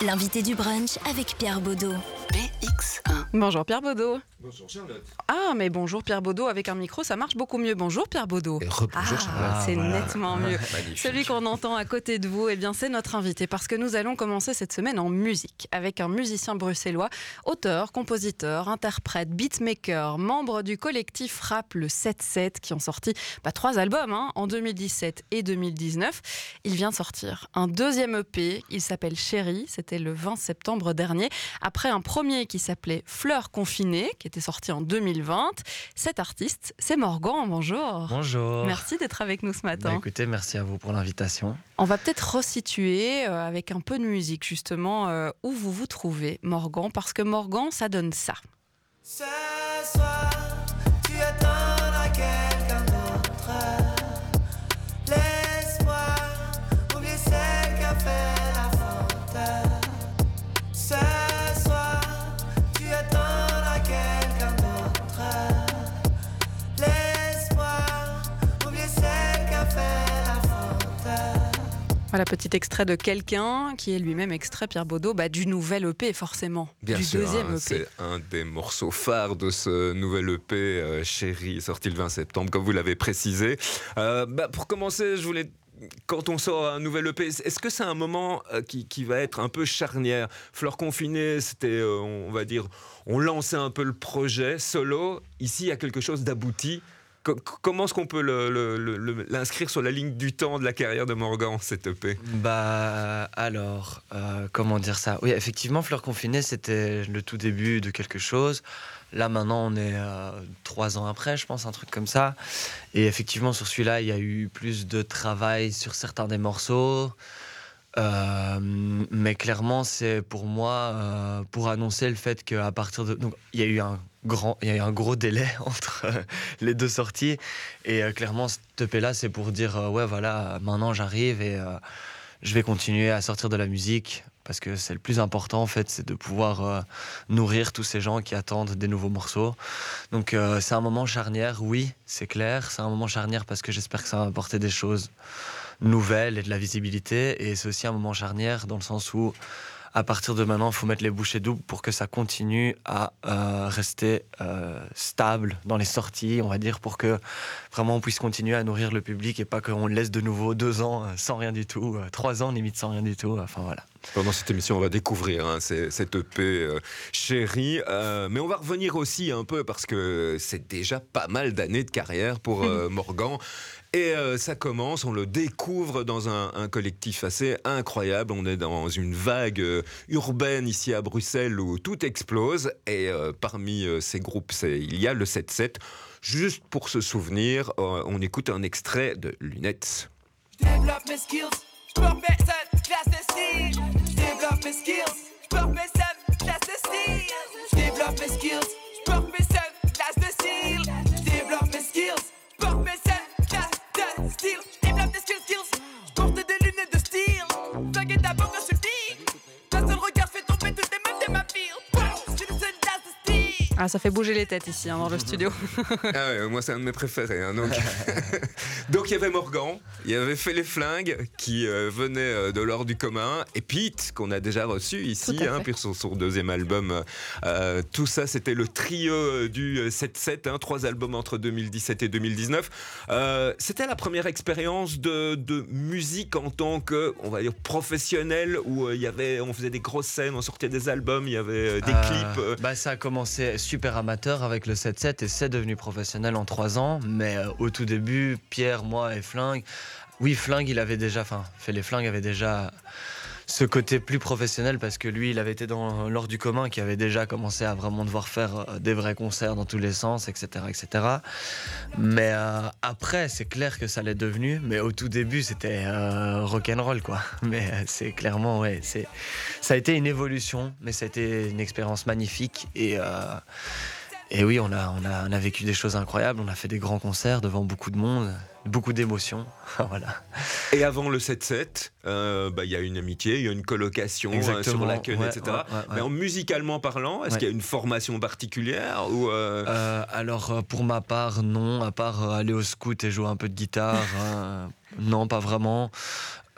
L'invité du brunch avec Pierre Baudot. PX1. Bonjour Pierre Baudot. Bonjour Charlotte. Ah, mais bonjour Pierre Baudot. Avec un micro, ça marche beaucoup mieux. Bonjour Pierre Baudot. Et Ah, Charlotte. c'est voilà. nettement mieux. Magnifique. Celui qu'on entend à côté de vous, eh bien, c'est notre invité parce que nous allons commencer cette semaine en musique avec un musicien bruxellois, auteur, compositeur, interprète, beatmaker, membre du collectif rap le 7-7 qui ont sorti bah, trois albums hein, en 2017 et 2019. Il vient de sortir un deuxième EP, il s'appelle Chéri, c'était le 20 septembre dernier, après un premier qui s'appelait Fleurs confinées, qui était sorti en 2020. Cet artiste, c'est Morgan, bonjour. Bonjour. Merci d'être avec nous ce matin. Bah, écoutez, merci à vous pour l'invitation. On va peut-être resituer euh, avec un peu de musique justement euh, où vous vous trouvez, Morgan, parce que Morgan, ça donne ça. Ce soir, Voilà, petit extrait de quelqu'un qui est lui-même extrait, Pierre Baudot, bah, du nouvel EP forcément, Bien du sûr, deuxième hein, EP. c'est un des morceaux phares de ce nouvel EP euh, Chéri, sorti le 20 septembre, comme vous l'avez précisé. Euh, bah, pour commencer, je voulais quand on sort un nouvel EP, est-ce que c'est un moment euh, qui, qui va être un peu charnière? Fleur confinée, c'était, euh, on va dire, on lançait un peu le projet solo. Ici, il y a quelque chose d'abouti. Co- comment est-ce qu'on peut l'inscrire sur la ligne du temps de la carrière de Morgan, cet EP Bah alors, euh, comment dire ça? Oui, effectivement, Fleur Confinée, c'était le tout début de quelque chose. Là, maintenant, on est euh, trois ans après, je pense, un truc comme ça. Et effectivement, sur celui-là, il y a eu plus de travail sur certains des morceaux. Euh, mais clairement, c'est pour moi pour annoncer le fait qu'à partir de donc il y a eu un il y a eu un gros délai entre euh, les deux sorties. Et euh, clairement cet EP là c'est pour dire euh, ouais voilà maintenant j'arrive et je vais continuer à sortir de la musique parce que c'est le plus important en fait c'est de pouvoir nourrir tous ces gens qui attendent des nouveaux morceaux. Donc c'est un moment charnière oui c'est clair. C'est un moment charnière parce que j'espère que ça va apporter des choses nouvelles et de la visibilité. Et c'est aussi un moment charnière dans le sens où, à partir de maintenant, il faut mettre les bouchées doubles pour que ça continue à euh, rester euh, stable dans les sorties, on va dire, pour que vraiment on puisse continuer à nourrir le public et pas qu'on le laisse de nouveau deux ans euh, sans rien du tout, trois ans limite sans rien du tout. Enfin voilà. Pendant cette émission, on va découvrir hein, ces- cet EP euh, chéri. Euh, mais on va revenir aussi un peu parce que c'est déjà pas mal d'années de carrière pour euh, Morgan. Et euh, ça commence, on le découvre dans un, un collectif assez incroyable. On est dans une vague euh, urbaine ici à Bruxelles où tout explose. Et euh, parmi euh, ces groupes, il y a le 7-7. Juste pour se souvenir, euh, on écoute un extrait de Lunettes. Développe mes skills, je peux cette classe de style. Développe mes skills, je peux cette classe de style. Développe mes skills, je peux cette classe de style. Développe mes skills, de style. Développe tes skills, Ah, ça fait bouger les têtes ici hein, dans le studio. Ah ouais, moi c'est un de mes préférés. hein, donc. donc il y avait Morgan, il y avait Fait les Flingues qui euh, venait euh, de l'or du commun, et Pete qu'on a déjà reçu ici, hein, pour son, son deuxième album. Euh, tout ça c'était le trio euh, du 7-7, hein, trois albums entre 2017 et 2019. Euh, c'était la première expérience de, de musique en tant que, on va dire, professionnel, où euh, il y avait, on faisait des grosses scènes, on sortait des albums, il y avait euh, des Euh, clips. euh, bah, ça a commencé super amateur avec le 7-7 et c'est devenu professionnel en trois ans. Mais euh, au tout début, Pierre, moi et Flingue, oui, Flingue, il avait déjà, enfin, fait les Flingues avait déjà ce côté plus professionnel parce que lui, il avait été dans l'ordre du commun qui avait déjà commencé à vraiment devoir faire euh, des vrais concerts dans tous les sens, etc. etc. Mais euh, après, c'est clair que ça l'est devenu. Mais au tout début, c'était euh, rock'n'roll, quoi. Mais euh, c'est clairement, ouais, c'est, ça a été une évolution, mais ça a été une expérience magnifique. Et, et oui, on a, on, a, on a vécu des choses incroyables. On a fait des grands concerts devant beaucoup de monde, beaucoup d'émotions. voilà. Et avant le 7-7, euh, bah, il y a une amitié, il y a une colocation euh, Exactement, sur la queue, ouais, etc. ouais, ouais, ouais. Mais en musicalement parlant, est-ce qu'il y a une formation particulière ou euh, alors, pour ma part, non, à part aller au scout et jouer un peu de guitare. non, pas vraiment.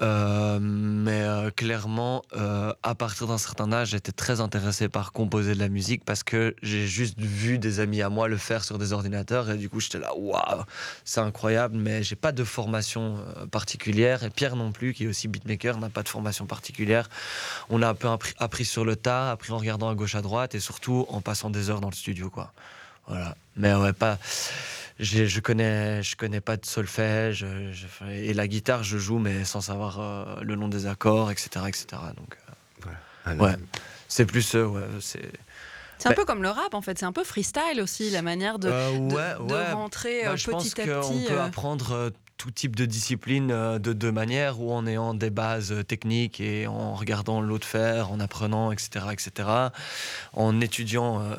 Euh, mais euh, clairement, euh, à partir d'un certain âge, j'étais très intéressé par composer de la musique parce que j'ai juste vu des amis à moi le faire sur des ordinateurs et du coup j'étais là, waouh, c'est incroyable, mais j'ai pas de formation particulière et Pierre non plus, qui est aussi beatmaker, n'a pas de formation particulière. On a un peu appris sur le tas, appris en regardant à gauche à droite et surtout en passant des heures dans le studio, quoi. Voilà. Mais ouais, pas. Je connais, je connais pas de solfège je- je- et la guitare je joue mais sans savoir euh, le nom des accords etc etc donc euh, Alors, Ouais. c'est plus euh, ouais c'est C'est un Bah- peu comme le rap en fait, c'est un peu freestyle aussi, la manière de, Euh, de- ouais, de ouais. rentrer Bah, euh, je pense petit à qu'on petit. peut euh, apprendre euh, tout type de discipline euh, de deux manières, ou en ayant des bases euh, techniques et en regardant l'autre faire, en apprenant, etc., etc., en étudiant euh,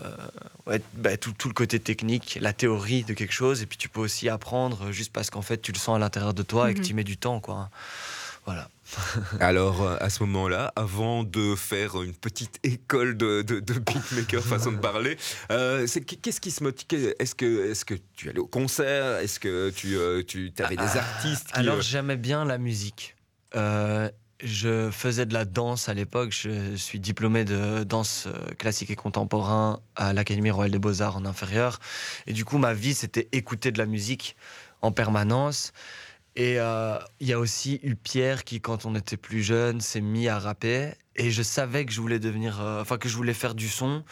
ouais, bah, tout, tout le côté technique, la théorie de quelque chose, et puis tu peux aussi apprendre juste parce qu'en fait tu le sens à l'intérieur de toi et que Mhm. tu y mets du temps, quoi. Voilà. Alors, euh, à ce moment-là, avant de faire une petite école de, de, de beatmaker, façon de parler, euh, qu'est-ce qui se motive Est-ce que, est que tu allais au concert Est-ce que tu, euh, tu avais des artistes qui, Alors j'aimais bien la musique. Euh, je faisais de la danse à l'époque. Je suis diplômé de danse classique et contemporain à l'Académie royale des beaux-arts en inférieur. Et du coup, ma vie, c'était écouter de la musique en permanence. Et euh, il y a aussi eu Pierre qui, quand on était plus jeune, s'est mis à rapper. Et je savais que je voulais devenir, euh, enfin que je voulais faire du son.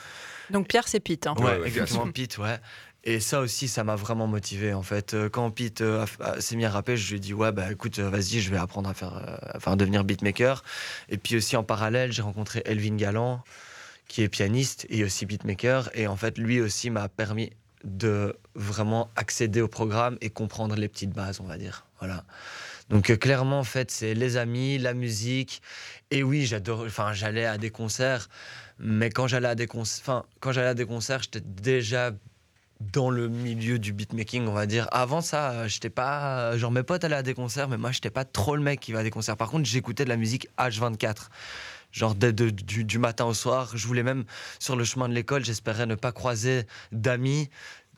Donc Pierre, c'est Pete. hein. Ouais, exactement, Pete, ouais. Et ça aussi, ça m'a vraiment motivé en fait. Euh, Quand Pete euh, s'est mis à rapper, je lui ai dit ouais bah écoute, vas-y, je vais apprendre à faire, euh, enfin devenir beatmaker. Et puis aussi en parallèle, j'ai rencontré Elvin Galland, qui est pianiste et aussi beatmaker. Et en fait, lui aussi m'a permis de vraiment accéder au programme et comprendre les petites bases, on va dire. Voilà. Donc euh, clairement, en fait, c'est les amis, la musique. Et oui, j'adore. Enfin, j'allais à des concerts, mais quand j'allais à des concerts, quand j'allais à des concerts, j'étais déjà dans le milieu du beatmaking, on va dire. Avant ça, euh, j'étais pas. Genre, mes potes allaient à des concerts, mais moi, j'étais pas trop le mec qui va à des concerts. Par contre, j'écoutais de la musique H24. Genre, dès de- du, du matin au soir. Je voulais même, sur le chemin de l'école, j'espérais ne pas croiser d'amis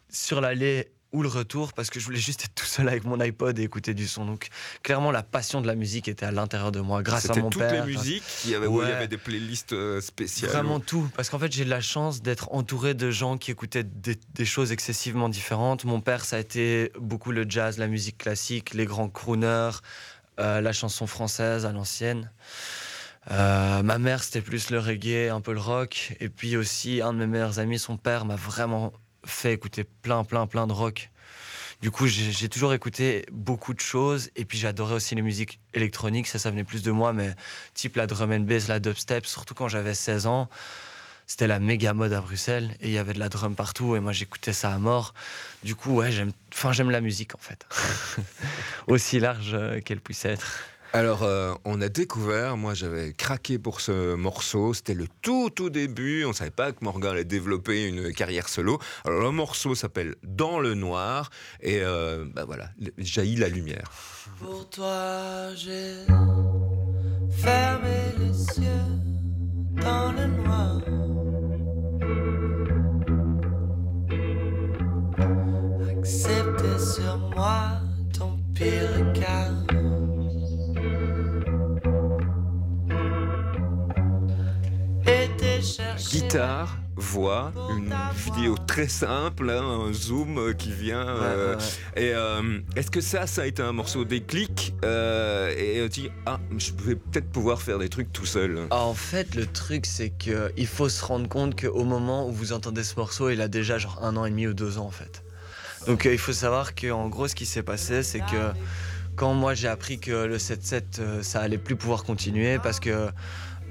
sur l'allée ou le retour parce que je voulais juste être tout seul avec mon iPod et écouter du son. Donc, clairement, la passion de la musique était à l'intérieur de moi, grâce à C'était mon toutes père. les musiques qui avaient, où il y Ouais. avait des playlists euh, spéciales. Vraiment tout, parce qu'en fait j'ai de la chance d'être entouré de gens qui écoutaient des, des choses excessivement différentes. Mon père, ça a été beaucoup le jazz, la musique classique, les grands crooners, euh, la chanson française à l'ancienne. Euh, ma mère, c'était plus le reggae, un peu le rock. Et puis aussi, un de mes meilleurs amis, son père, m'a vraiment fait écouter plein, plein, plein de rock. Du coup, j'ai toujours écouté beaucoup de choses. Et puis, j'adorais aussi les musiques électroniques. Ça, ça venait plus de moi, mais type la drum and bass, la dubstep, surtout quand j'avais 16 ans. C'était la méga mode à Bruxelles et il y avait de la drum partout et moi j'écoutais ça à mort. Du coup, ouais, j'aime enfin, j'aime la musique en fait. Aussi large euh, qu'elle puisse être. Alors, euh, on a découvert, moi j'avais craqué pour ce morceau, c'était le tout tout début, on savait pas que Morgan allait développer une carrière solo. Alors le morceau s'appelle Dans le noir et euh, bah voilà, jaillit la lumière. Pour toi, j'ai sur moi ton pire. Guitare, voix, une vidéo très simple, hein, un zoom euh, qui vient. euh, Ouais, ouais. Et euh, est-ce que ça, ça a été un morceau déclic euh, Et on dit ah, je vais peut-être pouvoir faire des trucs tout seul. Ah, En fait, le truc, c'est que il faut se rendre compte qu'au moment où vous entendez ce morceau, il a déjà genre un an et demi ou deux ans en fait. Donc il faut savoir qu'en gros, ce qui s'est passé, c'est que quand moi j'ai appris que le 7-7, euh, ça allait plus pouvoir continuer parce que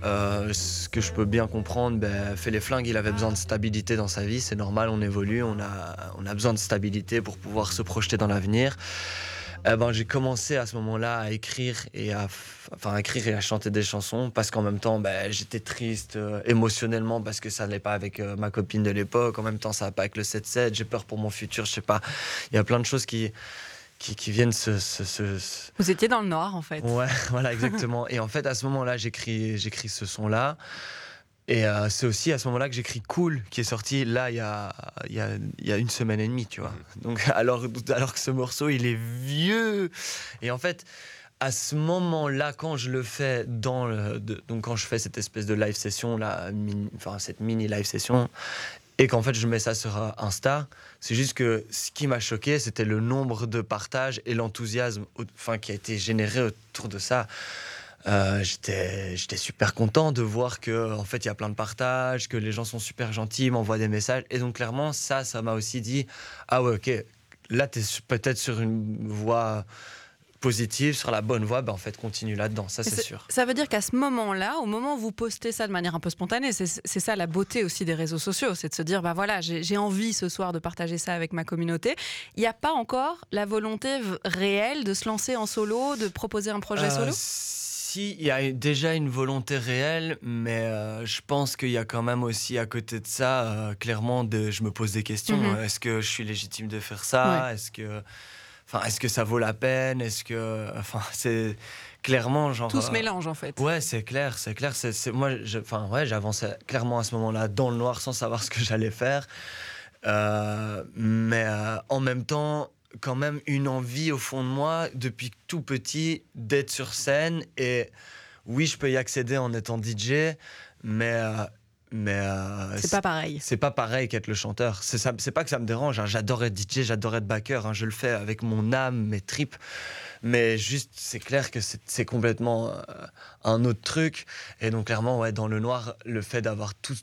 euh, ce que je peux bien comprendre, ben, fait les flingues, il avait besoin de stabilité dans sa vie, c'est normal, on évolue, on a, on a besoin de stabilité pour pouvoir se projeter dans l'avenir. Eh ben, j'ai commencé à ce moment-là à écrire et à, enfin, écrire et à chanter des chansons parce qu'en même temps, ben, j'étais triste euh, émotionnellement parce que ça n'allait pas avec euh, ma copine de l'époque. En même temps, ça va pas avec le 7-7. J'ai peur pour mon futur. Je sais pas. Il y a plein de choses qui, qui, qui viennent se, se- se- se- Vous étiez dans le noir en fait. Ouais, voilà, exactement. et en fait, à ce moment-là, j'écris, j'écris ce son-là. Et euh, c'est aussi à ce moment-là que j'écris Cool, qui est sorti là il y a, il y, a, il y a une semaine et demie, tu vois. Donc, alors, alors que ce morceau, il est vieux. Et en fait, à ce moment-là, quand je le fais dans le, de- donc quand je fais cette espèce de live session, là, mini- enfin cette mini live session, et qu'en fait je mets ça sur Insta, c'est juste que ce qui m'a choqué, c'était le nombre de partages et l'enthousiasme, enfin qui a été généré autour de ça. Euh, j'étais super content de voir que en fait il y a plein de partages, que les gens sont super gentils, ils m'envoient des messages, et donc clairement ça, ça m'a aussi dit ah ouais ok, là tu es peut-être sur une voie positive, sur la bonne voie, ben en fait continue là-dedans, ça c'est sûr. Ça veut dire qu'à ce moment-là, au moment où vous postez ça de manière un peu spontanée, c'est ça la beauté aussi des réseaux sociaux, c'est de se dire, bah voilà, j'ai envie ce soir de partager ça avec ma communauté. Il n'y a pas encore la volonté réelle de se lancer en solo, de proposer un projet Euh, solo? Si, il y a déjà une volonté réelle, mais euh, je pense qu'il y a quand même aussi à côté de ça, euh, clairement, de, je me pose des questions. Mhm. Euh, Est-ce que je suis légitime de faire ça? Est-ce que, enfin, est-ce que ça vaut la peine? Est-ce que, enfin, c'est clairement genre. Tout se euh, mélange en fait. Ouais, c'est clair, c'est clair. C'est, moi, enfin, ouais, j'avançais clairement à ce moment-là dans le noir sans savoir ce que j'allais faire. Euh, mais euh, en même temps, quand même une envie au fond de moi, depuis tout petit, d'être sur scène. Et oui, je peux y accéder en étant DJ, mais. euh, mais euh, C'est pas pareil. c'est pas pareil qu'être le chanteur. C'est ça, c'est pas que ça me dérange. hein. J'adore être DJ, j'adore être backer. hein. Je le fais avec mon âme, mes tripes. Mais juste, c'est clair que c'est complètement euh, un autre truc. Et donc, clairement, ouais, dans le noir, le fait d'avoir tous,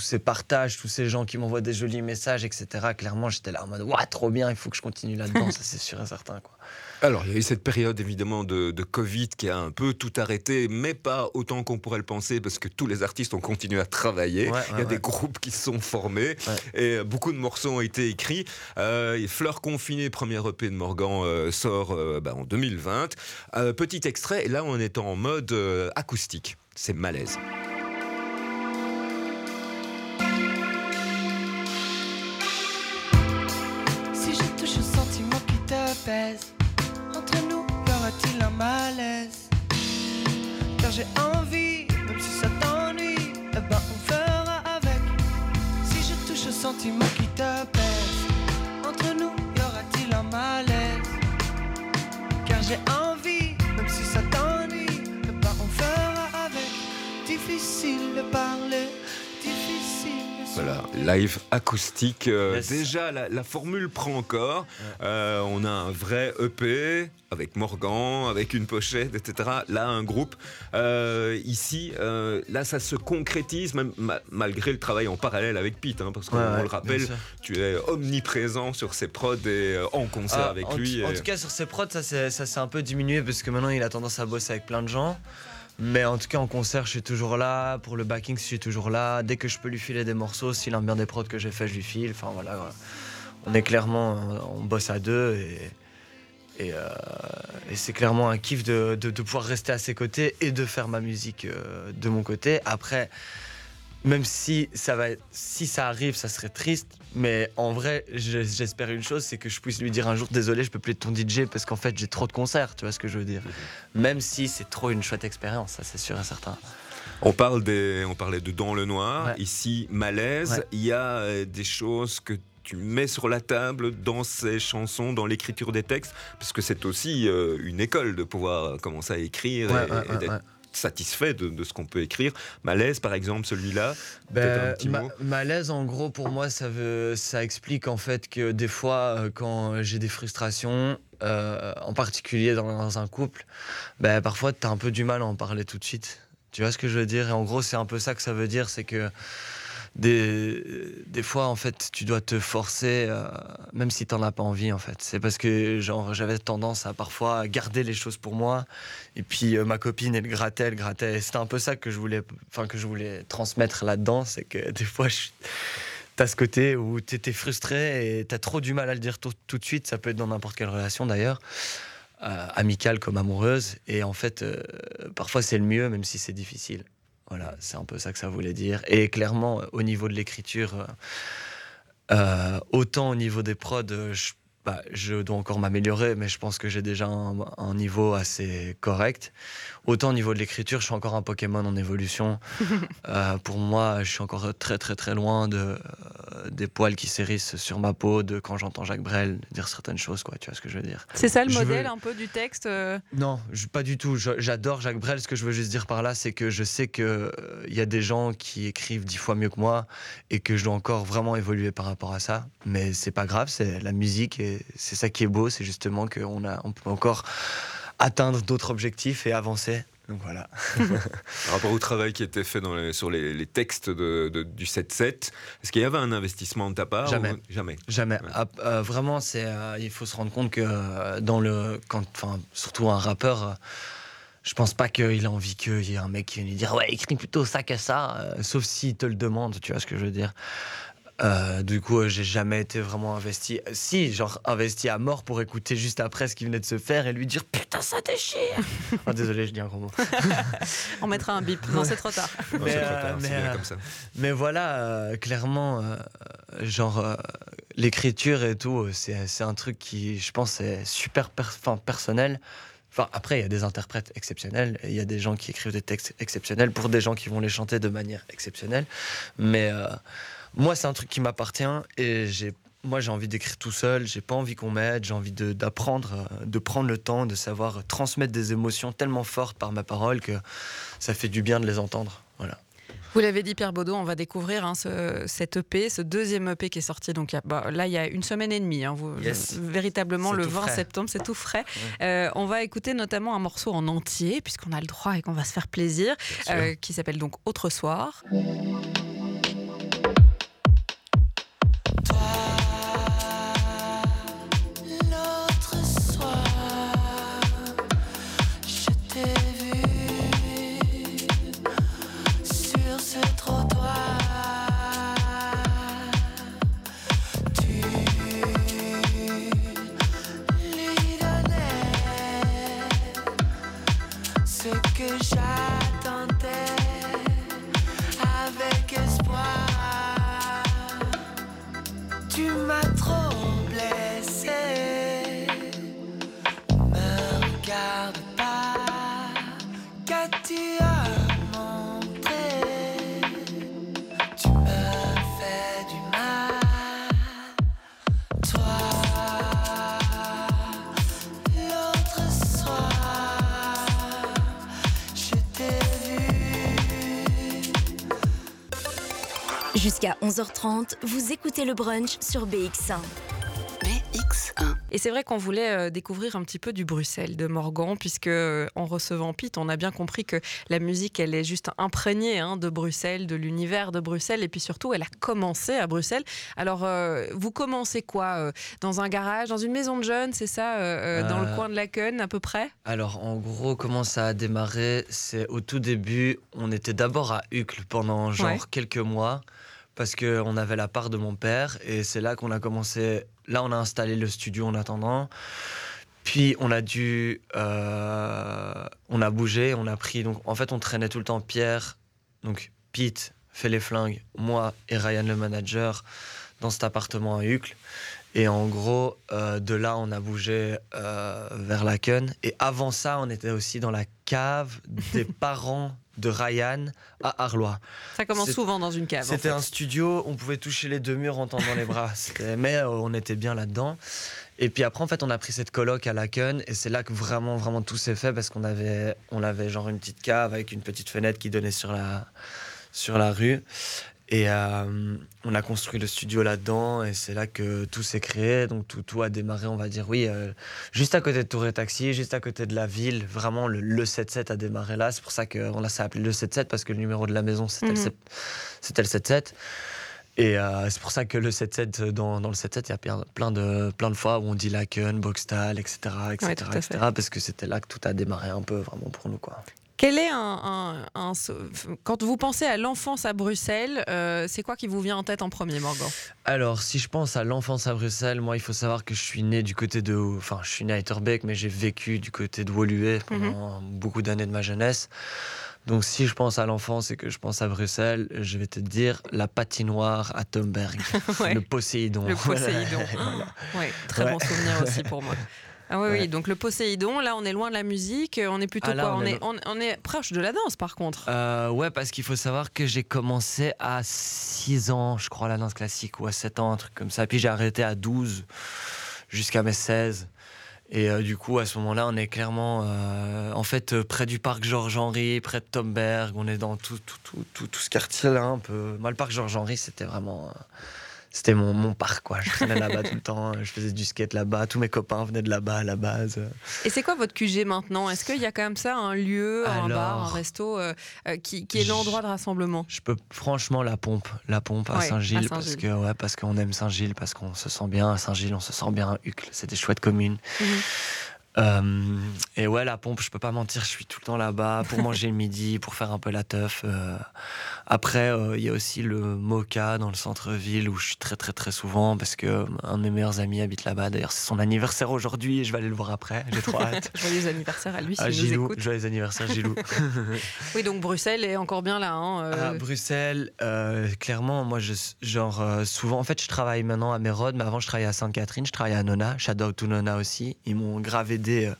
ces partages, tous ces gens qui m'envoient des jolis messages, etc., clairement, j'étais là en mode, ouais, trop bien, il faut que je continue là-dedans. ça, c'est sûr et certain. Quoi. Alors, il y a eu cette période évidemment de, de Covid qui a un peu tout arrêté, mais pas autant qu'on pourrait le penser, parce que tous les artistes ont continué à travailler. Ouais, il y a ouais, des ouais. groupes qui se sont formés Ouais. et beaucoup de morceaux ont été écrits. Euh, et Fleur confinée, premier EP de Morgan, euh, sort euh, bah, en 2020. Euh, petit extrait, et là on est en mode euh, acoustique. C'est malaise. Si je touche au sentiment qui te pèse, un malaise Car j'ai envie, même si ça t'ennuie, eh ben on fera avec. Si je touche au sentiment qui te pèse, entre nous, y aura-t-il un malaise? Car j'ai envie, même si ça t'ennuie, eh ben on fera avec. Difficile de de Voilà, live acoustique. euh, Yes. Déjà, la, la formule prend encore. Euh, on a un vrai EP avec Morgan, avec une pochette, etc. Là, un groupe. Euh, ici, là, ça se concrétise, même ma- malgré le travail en parallèle avec Pete, hein, parce qu'on Ouais, le rappelle, tu es omniprésent sur ses prods et en concert Ah, avec en, lui. En tout cas, sur ses prods, ça s'est un peu diminué parce que maintenant il a tendance à bosser avec plein de gens. Mais en tout cas, en concert, je suis toujours là. Pour le backing, je suis toujours là. Dès que je peux lui filer des morceaux, s'il aime bien des prods que j'ai fait, je lui file. Enfin voilà, on est clairement, on bosse à deux et, euh, c'est clairement un kiff de, de- de pouvoir rester à ses côtés et de faire ma musique euh, de mon côté. Après, même si ça va, si ça arrive, ça serait triste. Mais en vrai, je- j'espère une chose, c'est que je puisse lui dire un jour désolé, je peux plus être ton DJ parce qu'en fait j'ai trop de concerts. Tu vois ce que je veux dire Même si c'est trop une chouette expérience, ça c'est sûr et certain. On, parle des, on parlait de Dans le Noir, Ouais. ici Malaise. Ouais. Il y a euh, des choses que tu mets sur la table dans ces chansons, dans l'écriture des textes, parce que c'est aussi euh, une école de pouvoir euh, commencer à écrire et, et d'être satisfait de, de ce qu'on peut écrire. Malaise, par exemple, celui-là. Ben, ma- mot. malaise, en gros, pour moi, ça, veut, ça explique en fait que des fois, euh, quand j'ai des frustrations, euh, en particulier dans, dans un couple, ben, parfois, tu as un peu du mal à en parler tout de suite. Tu vois ce que je veux dire? Et en gros, c'est un peu ça que ça veut dire, c'est que des, fois, en fait, tu dois te forcer, euh, même si t'en as pas envie, en fait. C'est parce que, genre, j'avais tendance à parfois garder les choses pour moi, et puis euh, ma copine, elle grattait, elle grattait. C'était un peu ça que je voulais, que je voulais transmettre là-dedans, c'est que des fois, je, t'as ce côté où t'étais frustré et t'as trop du mal à le dire tout, de suite. Ça peut être dans n'importe quelle relation, d'ailleurs. euh, amicale comme amoureuse. Et en fait, parfois c'est le mieux, même si c'est difficile. Voilà, c'est un peu ça que ça voulait dire. Et clairement, au niveau de l'écriture, euh, euh, autant au niveau des prods, euh, je, bah, je dois encore m'améliorer, mais je pense que j'ai déjà un niveau assez correct. Autant au niveau de l'écriture, je suis encore un Pokémon en évolution. Euh, pour moi, je suis encore très très très loin de, des poils qui s'hérissent sur ma peau de quand j'entends Jacques Brel dire certaines choses, quoi. Tu vois ce que je veux dire? C'est ça le Je modèle veux- un peu du texte euh, Non, je- pas du tout. J'adore Jacques Brel. Ce que je veux juste dire par là, c'est que je sais qu'il y a des gens qui écrivent dix fois mieux que moi et que je dois encore vraiment évoluer par rapport à ça. Mais c'est pas grave, c'est la musique et c'est ça qui est beau, c'est justement qu'on a, on peut encore atteindre d'autres objectifs et avancer. Donc voilà. Par rapport au travail qui était fait dans les- sur les, les textes de- de- du 7-7, est-ce qu'il y avait un investissement de ta part Jamais. ou- Jamais. Jamais. Ouais. Ah, euh, vraiment, c'est, euh, il faut se rendre compte que euh, dans le, quand, surtout un rappeur, je pense pas qu'il a envie qu'il y ait un mec qui vienne lui dire ouais écris plutôt ça que ça, sauf s'il te le demande, tu vois ce que je veux dire. Euh, du coup, euh, j'ai jamais été vraiment investi. Si, genre investi à mort pour écouter juste après ce qui venait de se faire et lui dire putain ça déchire. Ah, désolé, je dis un gros mot. On mettra un bip. Non, c'est trop tard. Non, Mais, c'est trop euh, tard, mais, bien euh, comme ça. Mais voilà, euh, clairement, euh, genre, euh, l'écriture et tout, c'est un truc qui, je pense, est super per- personnel. Enfin, après, il y a des interprètes exceptionnels, il y a des gens qui écrivent des textes exceptionnels pour des gens qui vont les chanter de manière exceptionnelle. Mais euh, moi, c'est un truc qui m'appartient et j'ai. Moi, j'ai envie d'écrire tout seul, j'ai pas envie qu'on m'aide, j'ai envie d'apprendre, euh, de prendre le temps, de savoir transmettre des émotions tellement fortes par ma parole que ça fait du bien de les entendre. Voilà. Vous l'avez dit, Pierre Baudot, on va découvrir hein, ce, cet EP, ce deuxième EP qui est sorti donc, il y a- bah, là il y a une semaine et demie. hein, vous- Yes. Véritablement le tout 20 frais. septembre, c'est tout frais. Euh, on va écouter notamment un morceau en entier, puisqu'on a le droit et qu'on va se faire plaisir, euh, qui s'appelle donc Autre soir. 14h30, vous écoutez le brunch sur BX1. Et c'est vrai qu'on voulait euh, découvrir un petit peu du Bruxelles, de Morgan, puisque euh, en recevant Pete, on a bien compris que la musique, elle est juste imprégnée hein, de Bruxelles, de l'univers de Bruxelles, et puis surtout, elle a commencé à Bruxelles. Alors, euh, vous commencez quoi Dans un garage, dans une maison de jeunes, c'est ça Dans le coin de la Cune, à peu près? Alors, en gros, comment ça a démarré? C'est au tout début, on était d'abord à Uccle pendant genre quelques mois parce qu'on avait la part de mon père et c'est là qu'on a commencé. Là, on a installé le studio en attendant. Puis on a dû, euh, on a bougé, on a pris. Donc, en fait, on traînait tout le temps Pierre, donc Pete fait les flingues, moi et Ryan le manager dans cet appartement à Uccle. Et en gros, euh, de là, on a bougé euh, vers Laken. Et avant ça, on était aussi dans la cave des parents de Ryan à Arlois. Ça commence souvent dans une cave. en C'était fait. un studio, on pouvait toucher les deux murs en tendant les bras. Mais euh, on était bien là-dedans. Et puis après, en fait, on a pris cette coloc à Laken et c'est là que vraiment, vraiment tout s'est fait parce qu'on avait, on avait genre une petite cave avec une petite fenêtre qui donnait sur la, sur la rue. Et euh, on a construit le studio là-dedans et c'est là que tout s'est créé. Donc tout, tout a démarré, on va dire, oui, euh, juste à côté de Tour et Taxi, juste à côté de la ville. Vraiment, le, le 7-7 a démarré là. C'est pour ça qu'on a ça appelé le 7-7 parce que le numéro de la maison, c'était Mhm. le, sept- c'était le 7-7. Et euh, c'est pour ça que le 7-7, dans, dans le 7-7, il y a plein- de, plein de fois où on dit Laken, Boxtal, etc. etc., Ouais, etc. parce que c'était là que tout a démarré un peu vraiment pour nous. Quoi. Quel est un, un- un so- quand vous pensez à l'enfance à Bruxelles, euh, c'est quoi qui vous vient en tête en premier, Morgan Alors, si je pense à l'enfance à Bruxelles, moi, il faut savoir que je suis né du côté de. Enfin, je suis né à Etterbeek, mais j'ai vécu du côté de Woluwe pendant beaucoup d'années de ma jeunesse. Donc, si je pense à l'enfance et que je pense à Bruxelles, je vais te dire la patinoire à Tomberg, Ouais. le Poséidon. Le Poséidon. Voilà. Ouais, très bon souvenir aussi pour moi. Ah oui, Ouais. oui, donc le Poséidon, là on est loin de la musique, on est plutôt Ah, là, quoi on on, est est, on, on est proche de la danse par contre. Euh, ouais, parce qu'il faut savoir que j'ai commencé à 6 ans, je crois, la danse classique, ou à 7 ans, un truc comme ça. Puis j'ai arrêté à 12 jusqu'à mes 16. Et euh, du coup, à ce moment-là, on est clairement, euh, en fait, euh, près du parc Georges-Henri, près de Tomberg. On est dans tout, tout, tout, tout, tout ce quartier-là, un peu. Moi, le parc Georges-Henri, c'était vraiment. Euh, c'était mon, mon parc, quoi. Je traînais là-bas tout le temps. Je faisais du skate là-bas. Tous mes copains venaient de là-bas à la base. Et c'est quoi votre QG maintenant? Est-ce qu'il y a quand même ça, un lieu, un bar, un resto euh, euh, qui, qui est l'endroit de rassemblement? Je peux franchement la pompe, la pompe à Ouais, Saint-Gilles parce que ouais, parce qu'on aime Saint-Gilles, parce qu'on se sent bien à Saint-Gilles, on se sent bien à Uccle, c'est des chouettes communes. Mhm. Euh, et ouais, la pompe, je peux pas mentir, je suis tout le temps là-bas pour manger le midi, pour faire un peu la teuf. euh. Après, euh, il y a aussi le Mocha dans le centre-ville où je suis très très très souvent parce que euh, un de mes meilleurs amis habite là-bas. D'ailleurs, c'est son anniversaire aujourd'hui et je vais aller le voir après. J'ai trop hâte. Joyeux anniversaire à lui Ah, nous Gilou, écoute. joyeux anniversaire Gilou. Oui, donc Bruxelles est encore bien là. hein, euh, À Bruxelles, euh, clairement, moi, je, genre, euh, souvent, en fait, je travaille maintenant à Mérode, mais avant, je travaillais à Sainte-Catherine, je travaillais à Nona, Shout out to Nona aussi. Ils m'ont grave aidé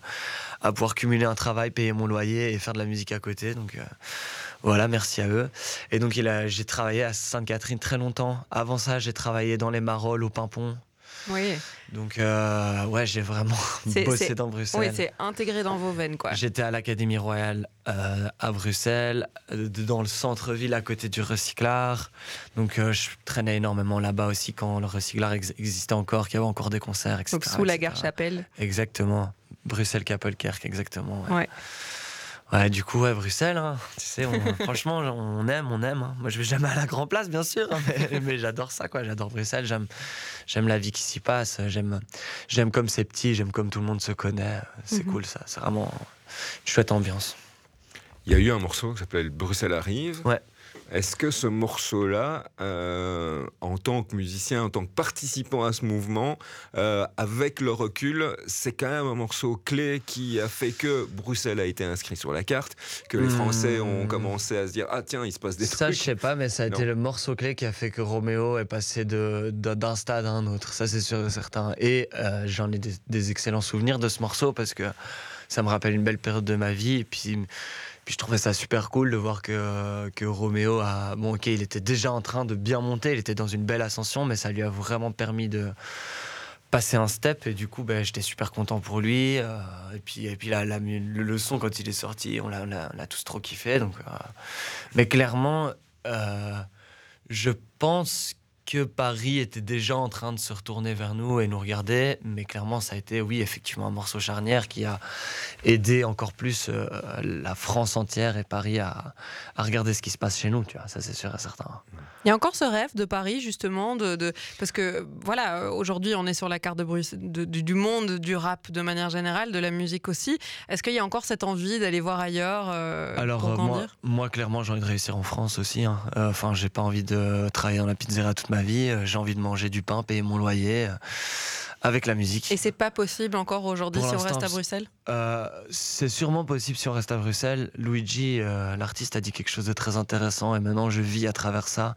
à pouvoir cumuler un travail, payer mon loyer et faire de la musique à côté. Donc, voilà, merci à eux. Et donc, j'ai travaillé à Sainte-Catherine très longtemps. Avant ça, j'ai travaillé dans les Marolles, au Pimpon. oui, Donc, euh, ouais, j'ai vraiment bossé dans Bruxelles. oui c'est intégré dans vos veines. quoi. J'étais à l'Académie Royale euh, à Bruxelles, euh, dans le centre-ville à côté du recyclard. Donc je traînais énormément là-bas aussi quand le recyclard ex- existait encore, qu'il y avait encore des concerts, etc. Donc sous la gare Chapelle. Exactement. Bruxelles-Kapelkerk, exactement. Ouais. Ouais. Ouais, du coup, ouais, Bruxelles, hein, tu sais, on- franchement, on aime, on aime. hein. Moi, je vais jamais à la Grand Place, bien sûr, hein, mais, mais j'adore ça, quoi. J'adore Bruxelles, j'aime, j'aime la vie qui s'y passe, j'aime, j'aime comme c'est petit, j'aime comme tout le monde se connaît. C'est Mhm. cool, ça. C'est vraiment une chouette ambiance. Il y a eu un morceau qui s'appelle Bruxelles arrive. Ouais. Est-ce que ce morceau-là, euh, en tant que musicien, en tant que participant à ce mouvement, euh, avec le recul, c'est quand même un morceau clé qui a fait que Bruxelles a été inscrit sur la carte, que les Hmm. Français ont commencé à se dire ah tiens il se passe des Ça, je trucs. sais pas, mais ça a Non. été le morceau clé qui a fait que Roméo est passé de- de- d'un stade à un autre. Ça, c'est sûr et certain. Et euh, j'en ai des, des excellents souvenirs de ce morceau parce que ça me rappelle une belle période de ma vie. Et puis, je trouvais ça super cool de voir que, que Roméo a. Bon, il était déjà en train de bien monter, il était dans une belle ascension, mais ça lui a vraiment permis de passer un step. Et du coup ben, j'étais super content pour lui. Euh, et puis et puis la, la le, son quand il est sorti on l'a tous trop kiffé. Donc euh, mais clairement euh, je pense que Paris était déjà en train de se retourner vers nous et nous regarder mais clairement ça a été oui effectivement un morceau charnière qui a aidé encore plus euh, la France entière et Paris à, à regarder ce qui se passe chez nous tu vois ça c'est sûr et certain Il y a encore ce rêve de Paris, justement, de, de- parce que voilà, aujourd'hui, on est sur la carte de Bruxelles- de- du, monde du rap de manière générale, de la musique aussi. Est-ce qu'il y a encore cette envie d'aller voir ailleurs euh, Alors pour euh, moi, moi, clairement, j'ai envie de réussir en France aussi. hein. Enfin, j'ai pas envie de travailler dans la pizzeria toute ma vie. Euh, J'ai envie de manger du pain, payer mon loyer euh, avec la musique. Et c'est pas possible encore aujourd'hui si on reste à Bruxelles? Euh, c'est sûrement possible si on reste à Bruxelles. Luigi, euh, l'artiste, a dit quelque chose de très intéressant et maintenant je vis à travers ça.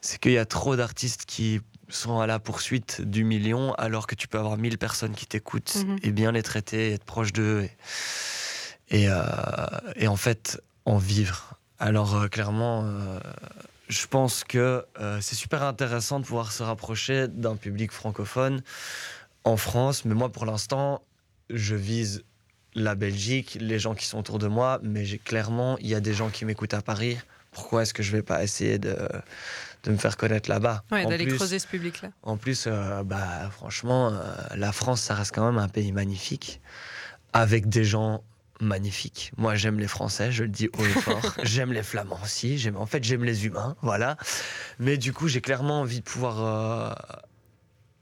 C'est qu'il y a trop d'artistes qui sont à la poursuite du million alors que tu peux avoir 1000 personnes qui t'écoutent Mhm. et bien les traiter, être proche d'eux et, et, euh, et en fait en vivre. Alors clairement, je pense que euh, c'est super intéressant de pouvoir se rapprocher d'un public francophone en France, mais moi pour l'instant, je vise la Belgique, les gens qui sont autour de moi, mais clairement, il y a des gens qui m'écoutent à Paris. Pourquoi est-ce que je vais pas essayer de, de me faire connaître là-bas? Ouais, d'aller creuser ce public-là. en plus, euh, bah, franchement, euh, la France, ça reste quand même un pays magnifique, avec des gens magnifiques. Moi, j'aime les Français, je le dis haut et fort. j'aime les Flamands aussi. J'aime, en fait, j'aime les humains, voilà. Mais du coup, j'ai clairement envie de pouvoir, euh,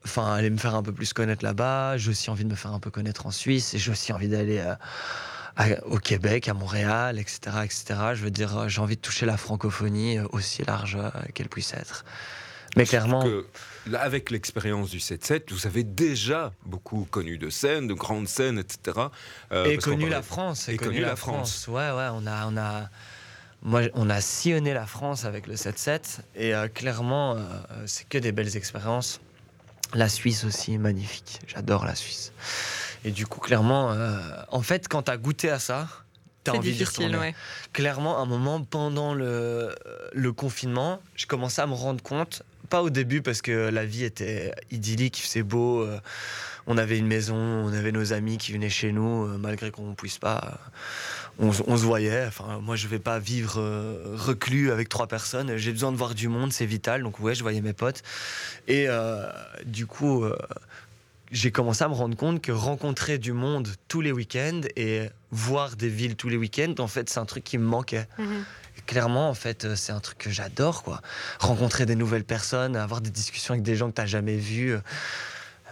enfin, aller me faire un peu plus connaître là-bas. J'ai aussi envie de me faire un peu connaître en Suisse, et j'ai aussi envie d'aller. euh, au Québec, à Montréal, etc., etc. Je veux dire, euh, j'ai envie de toucher la francophonie aussi large qu'elle puisse être. Mais clairement, que là, avec l'expérience du 7-7, vous avez déjà beaucoup connu de scènes, de grandes scènes, etc. Euh, et qu'on connu parlait- la France. et connu la France. Ouais, ouais, on a, on a, moi, on a sillonné la France avec le 7-7 et euh, clairement, euh, c'est que des belles expériences. La Suisse aussi, magnifique. J'adore la Suisse. Et du coup, clairement, euh, en fait, quand tu as goûté à ça, tu as C'est envie d'y difficile, retourner. ouais. Clairement, à un moment, pendant le, le confinement, je commençais à me rendre compte, pas au début parce que la vie était idyllique, c'est beau, euh, on avait une maison, on avait nos amis qui venaient chez nous, euh, malgré qu'on ne puisse pas, euh, on, se- voyait. Enfin, moi, je vais pas vivre euh, reclus avec trois personnes, j'ai besoin de voir du monde, c'est vital, donc ouais, je voyais mes potes. Et du coup... j'ai commencé à me rendre compte que rencontrer du monde tous les week-ends et voir des villes tous les week-ends, en fait, c'est un truc qui me manquait. Mhm. Clairement, en fait, euh, c'est un truc que j'adore, quoi. Rencontrer des nouvelles personnes, avoir des discussions avec des gens que tu n'as jamais vus, euh,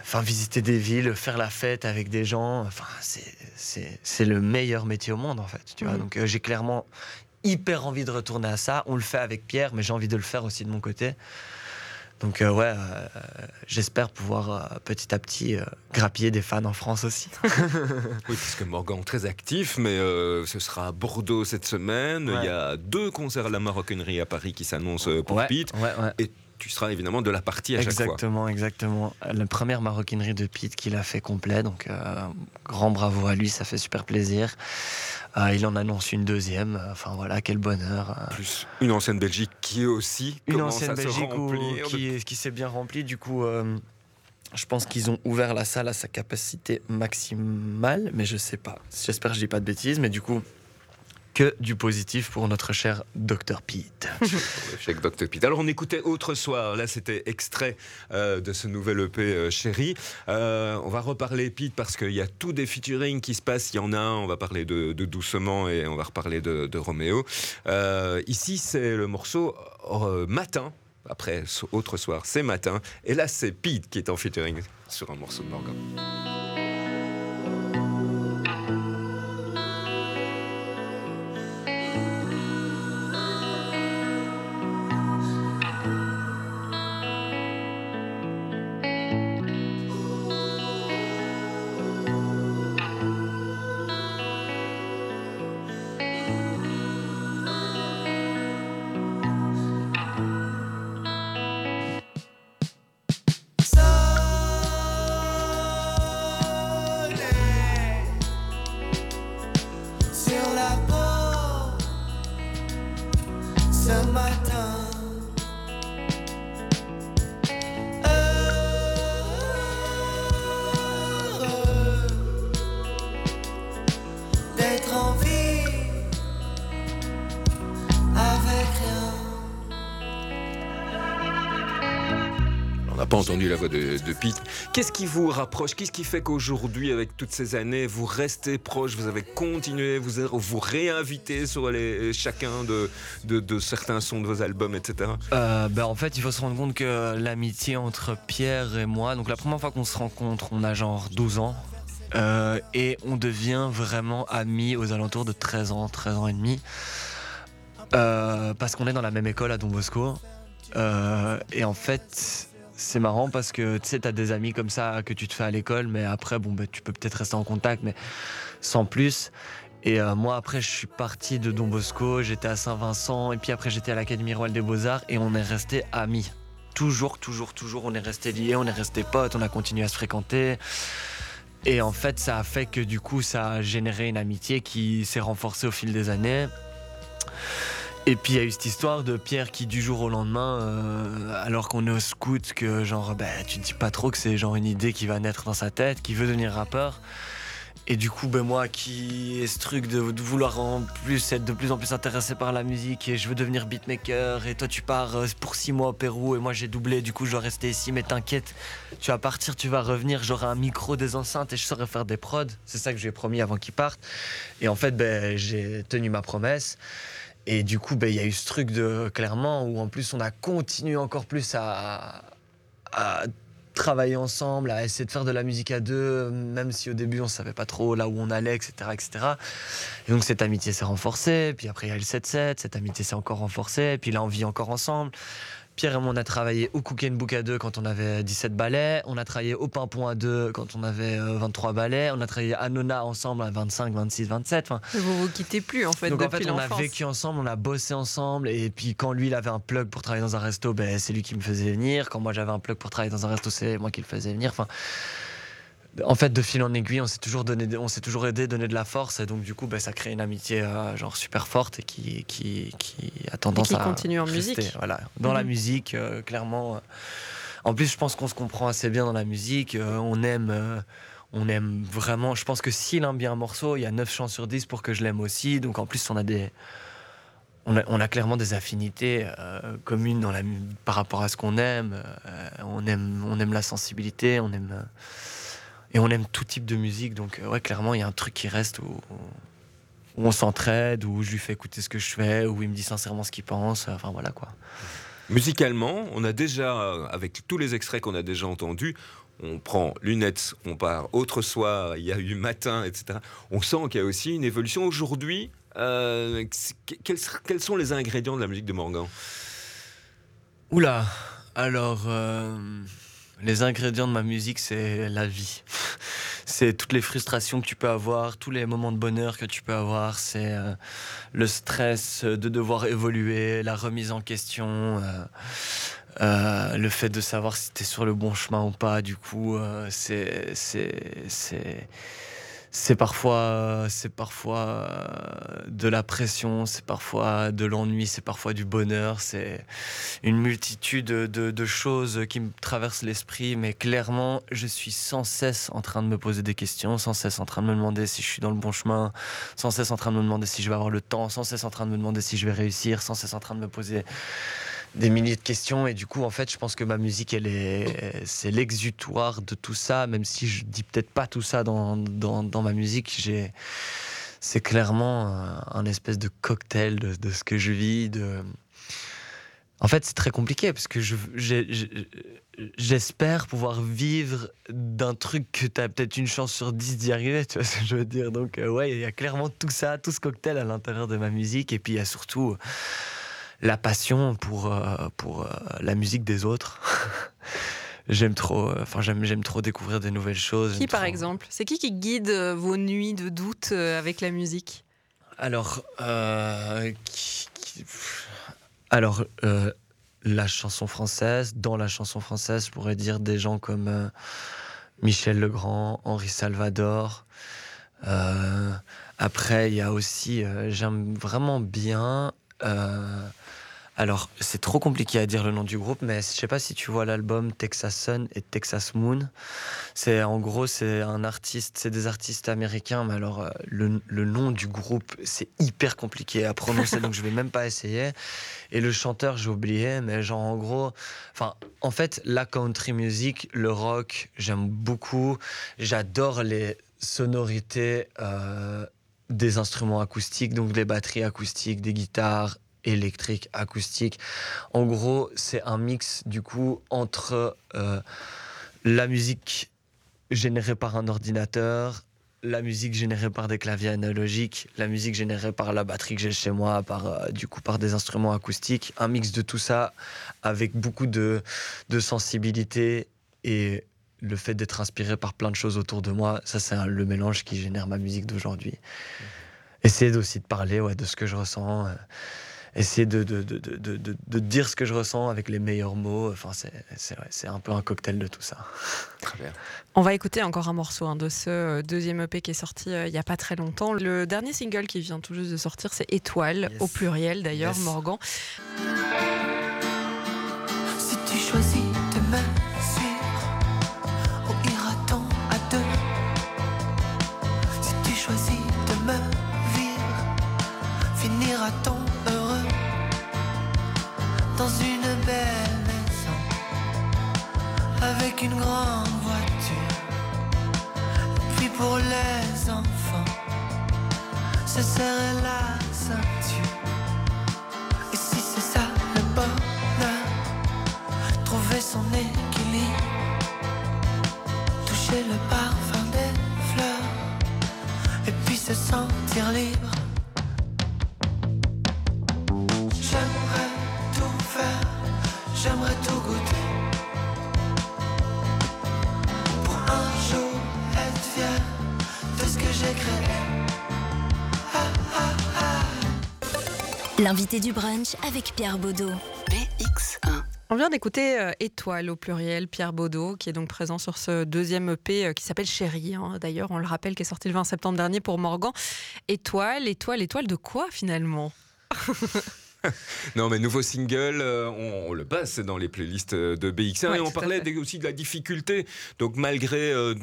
enfin, visiter des villes, faire la fête avec des gens, enfin, c'est- le meilleur métier au monde, en fait, tu vois. Mhm. Donc, euh, j'ai clairement hyper envie de retourner à ça. On le fait avec Pierre, mais j'ai envie de le faire aussi de mon côté. Donc euh, ouais, euh, j'espère pouvoir euh, petit à petit grappiller des fans en France aussi. Oui, parce que Morgan très actif, mais ce sera à Bordeaux cette semaine. Ouais. Il y a deux concerts à la maroquinerie à Paris qui s'annoncent pour ouais, Pete. ouais, ouais. Et tu seras évidemment de la partie à chaque fois. Exactement, exactement. La première maroquinerie de Pete qu'il a fait complet, donc euh, grand bravo à lui, ça fait super plaisir. Euh, il en annonce une deuxième, euh, enfin voilà, quel bonheur. Plus une ancienne Belgique qui est aussi Une ancienne à se Belgique où- de- qui, qui s'est bien remplie, du coup. euh, je pense qu'ils ont ouvert la salle à sa capacité maximale, mais je sais pas. J'espère que je dis pas de bêtises, mais du coup, que du positif pour notre cher Dr Pete. Avec Dr. Pete. Alors on écoutait Autre Soir, là c'était extrait euh, de ce nouvel EP euh, Chéri. Euh, on va reparler Pete parce qu'il y a tout des featuring qui se passent. Il y en a un, on va parler de, Doucement et on va reparler de, de Roméo. Euh, ici c'est le morceau Matin. Après Autre Soir, c'est Matin. Et là c'est Pete qui est en featuring sur un morceau de Morgan. Ce pas entendu la voix de, de Pete. Qu'est-ce qui vous rapproche? Qu'est-ce qui fait qu'aujourd'hui, avec toutes ces années, vous restez proche Vous avez continué, vous vous réinvitez sur les, chacun de, de, de certains sons de vos albums, etc. Euh, ben, en fait, il faut se rendre compte que l'amitié entre Pierre et moi, donc la première fois qu'on se rencontre, on a genre 12 ans. euh, et on devient vraiment amis aux alentours de 13 ans, 13 ans et demi. Euh, parce qu'on est dans la même école à Don Bosco. Euh, et en fait, c'est marrant parce que tu sais, t'as des amis comme ça que tu te fais à l'école, mais après, bon, ben, tu peux peut-être rester en contact, mais sans plus. Et euh, moi, après, je suis parti de Don Bosco, j'étais à Saint-Vincent, et puis après, j'étais à l'Académie Royale des Beaux-Arts, et on est resté amis. Toujours, toujours, toujours, on est resté liés, on est resté potes, on a continué à se fréquenter. Et en fait, ça a fait que du coup, ça a généré une amitié qui s'est renforcée au fil des années. Et puis il y a eu cette histoire de Pierre qui du jour au lendemain, euh, alors qu'on est au scout, que genre bah, tu te dis pas trop que c'est genre une idée qui va naître dans sa tête, qui veut devenir rappeur. Et du coup, ben moi qui ai ce truc de, vouloir en plus être de plus en plus intéressé par la musique et je veux devenir beatmaker et toi tu pars euh, pour six mois au Pérou et moi j'ai doublé, du coup je dois rester ici, mais t'inquiète, tu vas partir, tu vas revenir, j'aurai un micro, des enceintes et je saurai faire des prods. C'est ça que je lui ai promis avant qu'il parte. Et en fait, ben, j'ai tenu ma promesse. Et du coup, ben, il y a eu ce truc de clairement où en plus on a continué encore plus à, travailler ensemble, à essayer de faire de la musique à deux, même si au début on savait pas trop là où on allait, etc. etc. Et donc cette amitié s'est renforcée, puis après il y a le 7-7, cette amitié s'est encore renforcée, puis là on vit encore ensemble. Pierre et moi, on a travaillé au Cook and Book à deux quand on avait 17 ballets. On a travaillé au Pimpon à deux quand on avait euh, 23 ballets. On a travaillé à Nona ensemble à 25, 26, 27. Enfin, Vous vous quittez plus en fait donc en fait, on a vécu ensemble, on a bossé ensemble. Et puis quand lui, il avait un plug pour travailler dans un resto, ben, c'est lui qui me faisait venir. Quand moi, j'avais un plug pour travailler dans un resto, c'est moi qui le faisais venir. Enfin, en fait, de fil en aiguille, on s'est toujours donné, on s'est toujours aidé, donné de la force, et donc du coup, bah, ça crée une amitié euh, genre super forte et qui, qui, qui a tendance qui à continue en rester, musique. Voilà, dans la Mhm. musique, euh, clairement. euh. En plus, je pense qu'on se comprend assez bien dans la musique. euh, on aime, on aime vraiment. Je pense que s'il aime bien un morceau, il y a 9 chances sur 10 pour que je l'aime aussi. Donc en plus, on a des, on a, on a clairement des affinités euh, communes dans la, par rapport à ce qu'on aime. Euh, on aime, on aime la sensibilité, on aime. Et on aime tout type de musique, donc euh, ouais, clairement, il y a un truc qui reste où, où on s'entraide, où je lui fais écouter ce que je fais, où il me dit sincèrement ce qu'il pense. euh, Enfin voilà quoi. Musicalement, on a déjà, euh, avec tous les extraits qu'on a déjà entendus, on prend lunettes, on part autre soir, il y a eu matin, etc. On sent qu'il y a aussi une évolution. Aujourd'hui, euh, quels, quels sont les ingrédients de la musique de Morgan? Oula, alors euh, les ingrédients de ma musique, c'est la vie. c'est toutes les frustrations que tu peux avoir, tous les moments de bonheur que tu peux avoir, c'est euh, le stress de devoir évoluer, la remise en question, euh, euh, le fait de savoir si tu es sur le bon chemin ou pas. Du coup, c'est c'est c'est parfois c'est parfois euh, de la pression, c'est parfois de l'ennui, c'est parfois du bonheur, c'est une multitude de, de choses qui me traversent l'esprit, mais clairement, je suis sans cesse en train de me poser des questions, sans cesse en train de me demander si je suis dans le bon chemin, sans cesse en train de me demander si je vais avoir le temps, sans cesse en train de me demander si je vais réussir, sans cesse en train de me poser des milliers de questions et du coup en fait je pense que ma musique elle est c'est l'exutoire de tout ça même si je dis peut-être pas tout ça dans, dans, ma musique j'ai c'est clairement un, espèce de cocktail de, ce que je vis de en fait c'est très compliqué parce que j'espère pouvoir vivre d'un truc que tu as peut-être une chance sur 10 d'y arriver tu vois ce que je veux dire. Donc euh, ouais il y a clairement tout ça tout ce cocktail à l'intérieur de ma musique et puis il y a surtout la passion pour, euh, pour euh, la musique des autres. j'aime trop, euh, enfin j'aime, j'aime trop découvrir des nouvelles choses. Qui par trop- exemple? C'est qui qui guide vos nuits de doute avec la musique? Alors, qui- qui- alors la chanson française, dans la chanson française, je pourrais dire des gens comme Michel Legrand, Henri Salvador. Euh, après, il y a aussi, euh, j'aime vraiment bien. euh, alors, c'est trop compliqué à dire le nom du groupe, mais je sais pas si tu vois l'album Texas Sun et Texas Moon. C'est en gros, c'est un artiste, c'est des artistes américains, mais alors euh, le, le nom du groupe, c'est hyper compliqué à prononcer, donc je vais même pas essayer. Et le chanteur, j'ai oublié, mais genre en gros, enfin, en fait, la country music, le rock, j'aime beaucoup. J'adore les sonorités euh, des instruments acoustiques, donc des batteries acoustiques, des guitares électriques, acoustiques. En gros, c'est un mix du coup entre euh, la musique générée par un ordinateur, la musique générée par des claviers analogiques, la musique générée par la batterie que j'ai chez moi, par euh, du coup par des instruments acoustiques, un mix de tout ça avec beaucoup de, de sensibilité et le fait d'être inspiré par plein de choses autour de moi, ça c'est le mélange qui génère ma musique d'aujourd'hui. Essayer aussi de parler ouais, de ce que je ressens, euh, essayer de, de, de, de, de- de- de dire ce que je ressens avec les meilleurs mots, enfin c'est c'est- ouais, c'est un peu un cocktail de tout ça. Très bien. On va écouter encore un morceau hein, de ce euh, deuxième EP qui est sorti euh, il n'y a pas très longtemps. Le dernier single qui vient tout juste de sortir, c'est Étoile, Yes. au pluriel d'ailleurs, Yes. Morgan. Avec une grande voiture Puis pour les enfants, se serrer la ceinture. Et si c'est ça le bonheur trouver son équilibre, toucher le parfum des fleurs, et puis se sentir libre. L'invité du brunch avec Pierre Baudot. BX1. On vient d'écouter euh, Étoile au pluriel, Pierre Baudot, qui est donc présent sur ce deuxième EP euh, qui s'appelle Chérie. hein. D'ailleurs, on le rappelle, qui est sorti le 20 septembre dernier pour Morgan. Étoile, étoile, étoile de quoi finalement? Non, mais nouveau single, euh, on, on le passe dans les playlists euh, de BX1 Ouais, et on parlait aussi de la difficulté. Donc, malgré euh,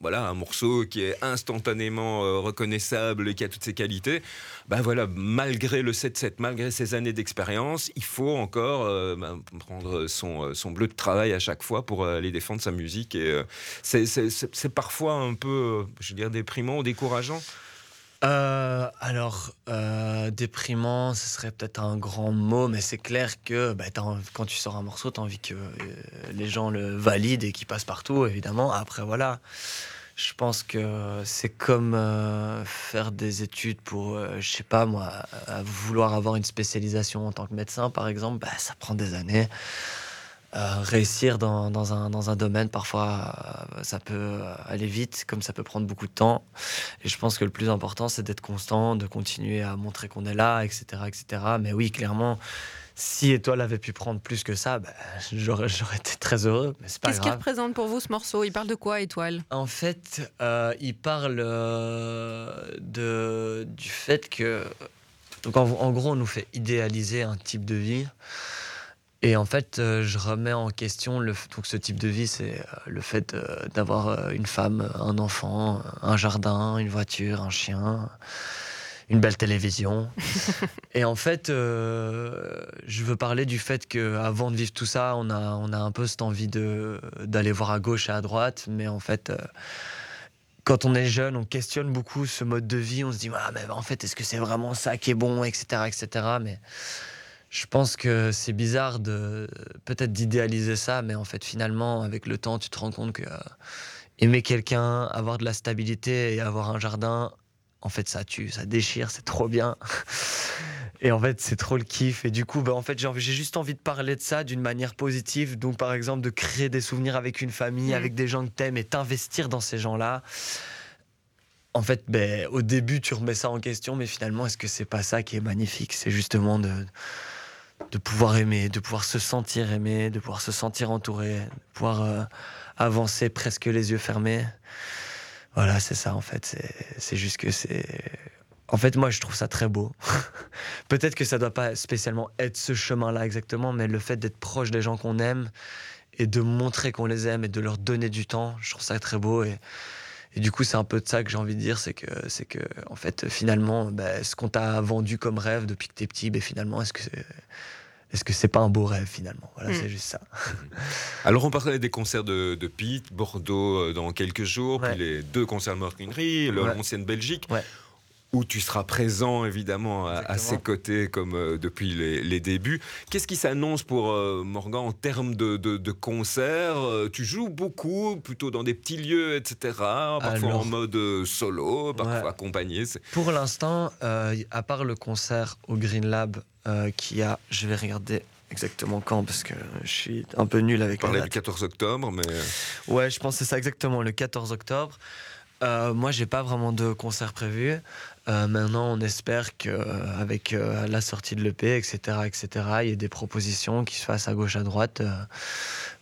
voilà, un morceau qui est instantanément reconnaissable et qui a toutes ses qualités, ben voilà, malgré le 7-7, malgré ces années d'expérience, il faut encore euh, ben, prendre son, son bleu de travail à chaque fois pour aller défendre sa musique. Et euh, c'est- parfois un peu, je veux dire, déprimant ou décourageant. Euh, alors, euh, déprimant, ce serait peut-être un grand mot, mais c'est clair que bah, quand tu sors un morceau, tu as envie que euh, les gens le valident et qu'il passe partout, évidemment. Après, voilà, je pense que c'est comme faire des études pour, je sais pas moi, vouloir avoir une spécialisation en tant que médecin, par exemple, bah, ça prend des années. Euh, réussir dans, dans un, dans un domaine, parfois, euh, ça peut aller vite, comme ça peut prendre beaucoup de temps. Et je pense que le plus important, c'est d'être constant, de continuer à montrer qu'on est là, etc., etc. Mais oui, clairement, si Étoile avait pu prendre plus que ça, bah, j'aurais, j'aurais été très heureux. Mais c'est pas Qu'est-ce qui grave. représente pour vous ce morceau? Il parle de quoi, Étoile? En fait, euh, il parle euh, de, du fait que. Donc, en, en gros, on nous fait idéaliser un type de vie. Et en fait, euh, je remets en question le, donc ce type de vie, c'est euh, le fait euh, d'avoir une femme, un enfant, un jardin, une voiture, un chien, une belle télévision. Et en fait, euh, je veux parler du fait que avant de vivre tout ça, on a, on a un peu cette envie de d'aller voir à gauche et à droite, mais en fait. euh, quand on est jeune, on questionne beaucoup ce mode de vie. On se dit, ah, mais en fait, est-ce que c'est vraiment ça qui est bon, etc., etc. Mais je pense que c'est bizarre de peut-être d'idéaliser ça, mais en fait, finalement, avec le temps, tu te rends compte que euh, aimer quelqu'un, avoir de la stabilité et avoir un jardin, en fait, ça tue, ça déchire, c'est trop bien. Et en fait, c'est trop le kiff. Et du coup, bah, en fait, j'ai juste envie de parler de ça d'une manière positive. Donc, par exemple, de créer des souvenirs avec une famille, Mhm. avec des gens que t'aimes et t'investir dans ces gens-là. En fait, ben, au début, tu remets ça en question, mais finalement, est-ce que c'est pas ça qui est magnifique? C'est justement de, de pouvoir aimer, de pouvoir se sentir aimé, de pouvoir se sentir entouré, de pouvoir euh, avancer presque les yeux fermés. Voilà, c'est ça en fait. C'est- juste que c'est. En fait, moi, je trouve ça très beau. Peut-être que ça doit pas spécialement être ce chemin-là exactement, mais le fait d'être proche des gens qu'on aime et de montrer qu'on les aime et de leur donner du temps, je trouve ça très beau. Et, et du coup, c'est un peu de ça que j'ai envie de dire, c'est que, c'est que, en fait, finalement, ben, ce qu'on t'a vendu comme rêve depuis que t'es petit, ben, finalement, est-ce que c'est, est-ce que c'est pas un beau rêve finalement? Voilà, Mm. c'est juste ça. Alors on parlait des concerts de, de Pete, Bordeaux euh, dans quelques jours, Ouais. puis les deux concerts de Ouais. l'ancienne Belgique, Ouais. Où tu seras présent évidemment à, ses côtés comme euh, depuis les, les débuts. Qu'est-ce qui s'annonce pour euh, Morgan en termes de, de- de concerts Euh, Tu joues beaucoup, plutôt dans des petits lieux, etc. Parfois Alors- en mode solo, parfois Ouais. accompagné. Pour l'instant, à part le concert au Green Lab qui a, je vais regarder exactement quand parce que je suis un peu nul On avec la parlait du 14 octobre, mais Ouais, je pense que c'est ça exactement, le 14 octobre. Euh, moi, j'ai pas vraiment de concert prévu. Euh, maintenant, on espère qu'avec la sortie de l'EP, etc., etc., il y ait des propositions qui se fassent à gauche, à droite. euh,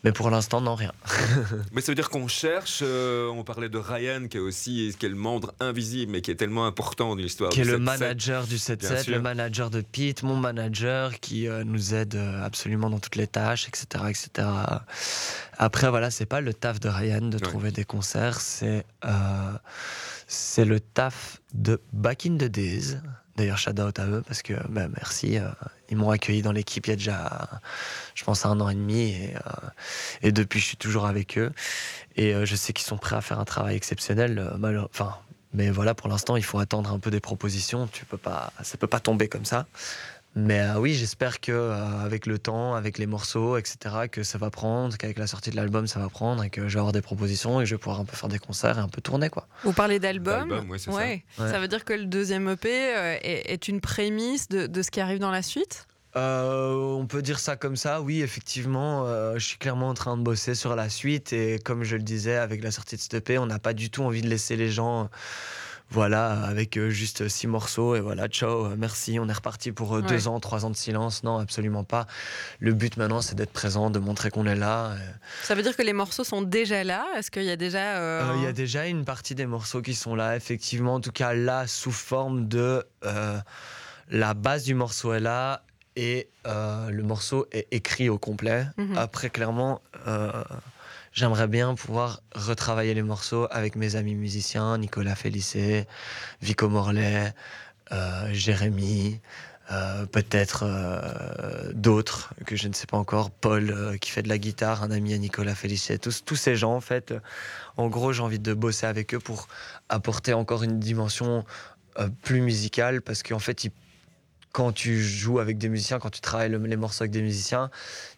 mais pour l'instant, non, rien. Mais ça veut dire qu'on cherche, euh, on parlait de Ryan qui est aussi qui est le membre invisible mais qui est tellement important dans l'histoire. qui est le 7-7. manager du bien 7-7, sûr. le manager de Pete, mon manager qui euh, nous aide euh, absolument dans toutes les tâches, etc. etc. Après, voilà, c'est pas le taf de Ryan de trouver des concerts, c'est euh, c'est le taf de Back in the Days. D'ailleurs, shout out à eux parce que bah, merci. euh, ils m'ont accueilli dans l'équipe il y a déjà, je pense, un an et demi. Et, euh, depuis, je suis toujours avec eux. Et euh, je sais qu'ils sont prêts à faire un travail exceptionnel. Enfin, mais voilà, pour l'instant, il faut attendre un peu des propositions. Tu peux pas, ça peut pas tomber comme ça. Mais euh, oui, j'espère que euh, avec le temps, avec les morceaux, etc., que ça va prendre, qu'avec la sortie de l'album, ça va prendre, et que je vais avoir des propositions et que je vais pouvoir un peu faire des concerts et un peu tourner, quoi. Vous parlez d'album. Ouais, ça. Ouais. Ça veut dire que le deuxième EP euh, est, est une prémisse de, de ce qui arrive dans la suite? Euh, on peut dire ça comme ça, oui, effectivement. euh, je suis clairement en train de bosser sur la suite et comme je le disais, avec la sortie de cette EP, on n'a pas du tout envie de laisser les gens Voilà, avec euh, juste six morceaux et voilà, ciao, euh, merci, on est reparti pour euh, deux ans, trois ans de silence. Non, absolument pas. Le but maintenant, c'est d'être présent, de montrer qu'on est là. Ça veut dire que les morceaux sont déjà là? Est-ce qu'il y a déjà. euh, Il y a déjà une partie des morceaux qui sont là, effectivement, en tout cas là, sous forme de la base du morceau est là et euh, le morceau est écrit au complet. Mhm. Après, clairement, euh, j'aimerais bien pouvoir retravailler les morceaux avec mes amis musiciens, Nicolas Félicé, Vico Morlaix, euh, Jérémy. euh, peut-être euh, d'autres que je ne sais pas encore, Paul euh, qui fait de la guitare, un ami à Nicolas Félicé, tous, tous ces gens en fait, en gros j'ai envie de bosser avec eux pour apporter encore une dimension plus musicale parce qu'en fait ils- quand tu joues avec des musiciens, quand tu travailles le- les morceaux avec des musiciens,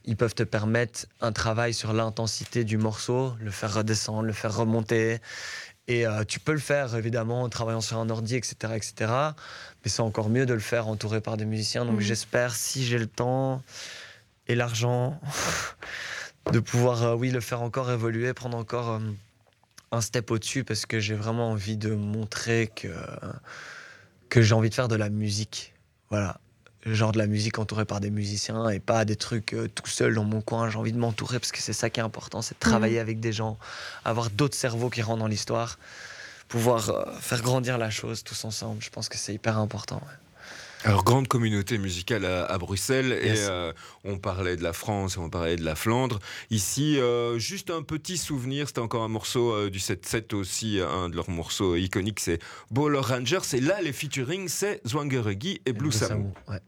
ils peuvent te permettre un travail sur l'intensité du morceau, le faire redescendre, le faire remonter. Et euh, tu peux le faire évidemment en travaillant sur un ordi, etc. etc. mais c'est encore mieux de le faire entouré par des musiciens. Donc Mhm. j'espère, si j'ai le temps et l'argent, de pouvoir, euh, oui, le faire encore évoluer, prendre encore euh, un step au-dessus, parce que j'ai vraiment envie de montrer que, que j'ai envie de faire de la musique. Voilà. Genre de la musique entourée par des musiciens et pas des trucs euh, tout seul dans mon coin. J'ai envie de m'entourer parce que c'est ça qui est important, c'est de travailler avec des gens, avoir d'autres cerveaux qui rentrent dans l'histoire, pouvoir euh, faire grandir la chose tous ensemble. Je pense que c'est hyper important. ouais. Alors, grande communauté musicale à, à Bruxelles, Yes. et euh, on parlait de la France, on parlait de la Flandre. Ici, euh, juste un petit souvenir, c'était encore un morceau euh, du 7-7 aussi, un de leurs morceaux iconiques, c'est Bowler Rangers. Et là, les featuring, c'est Zwangeregi et Blue Samu. Ouais.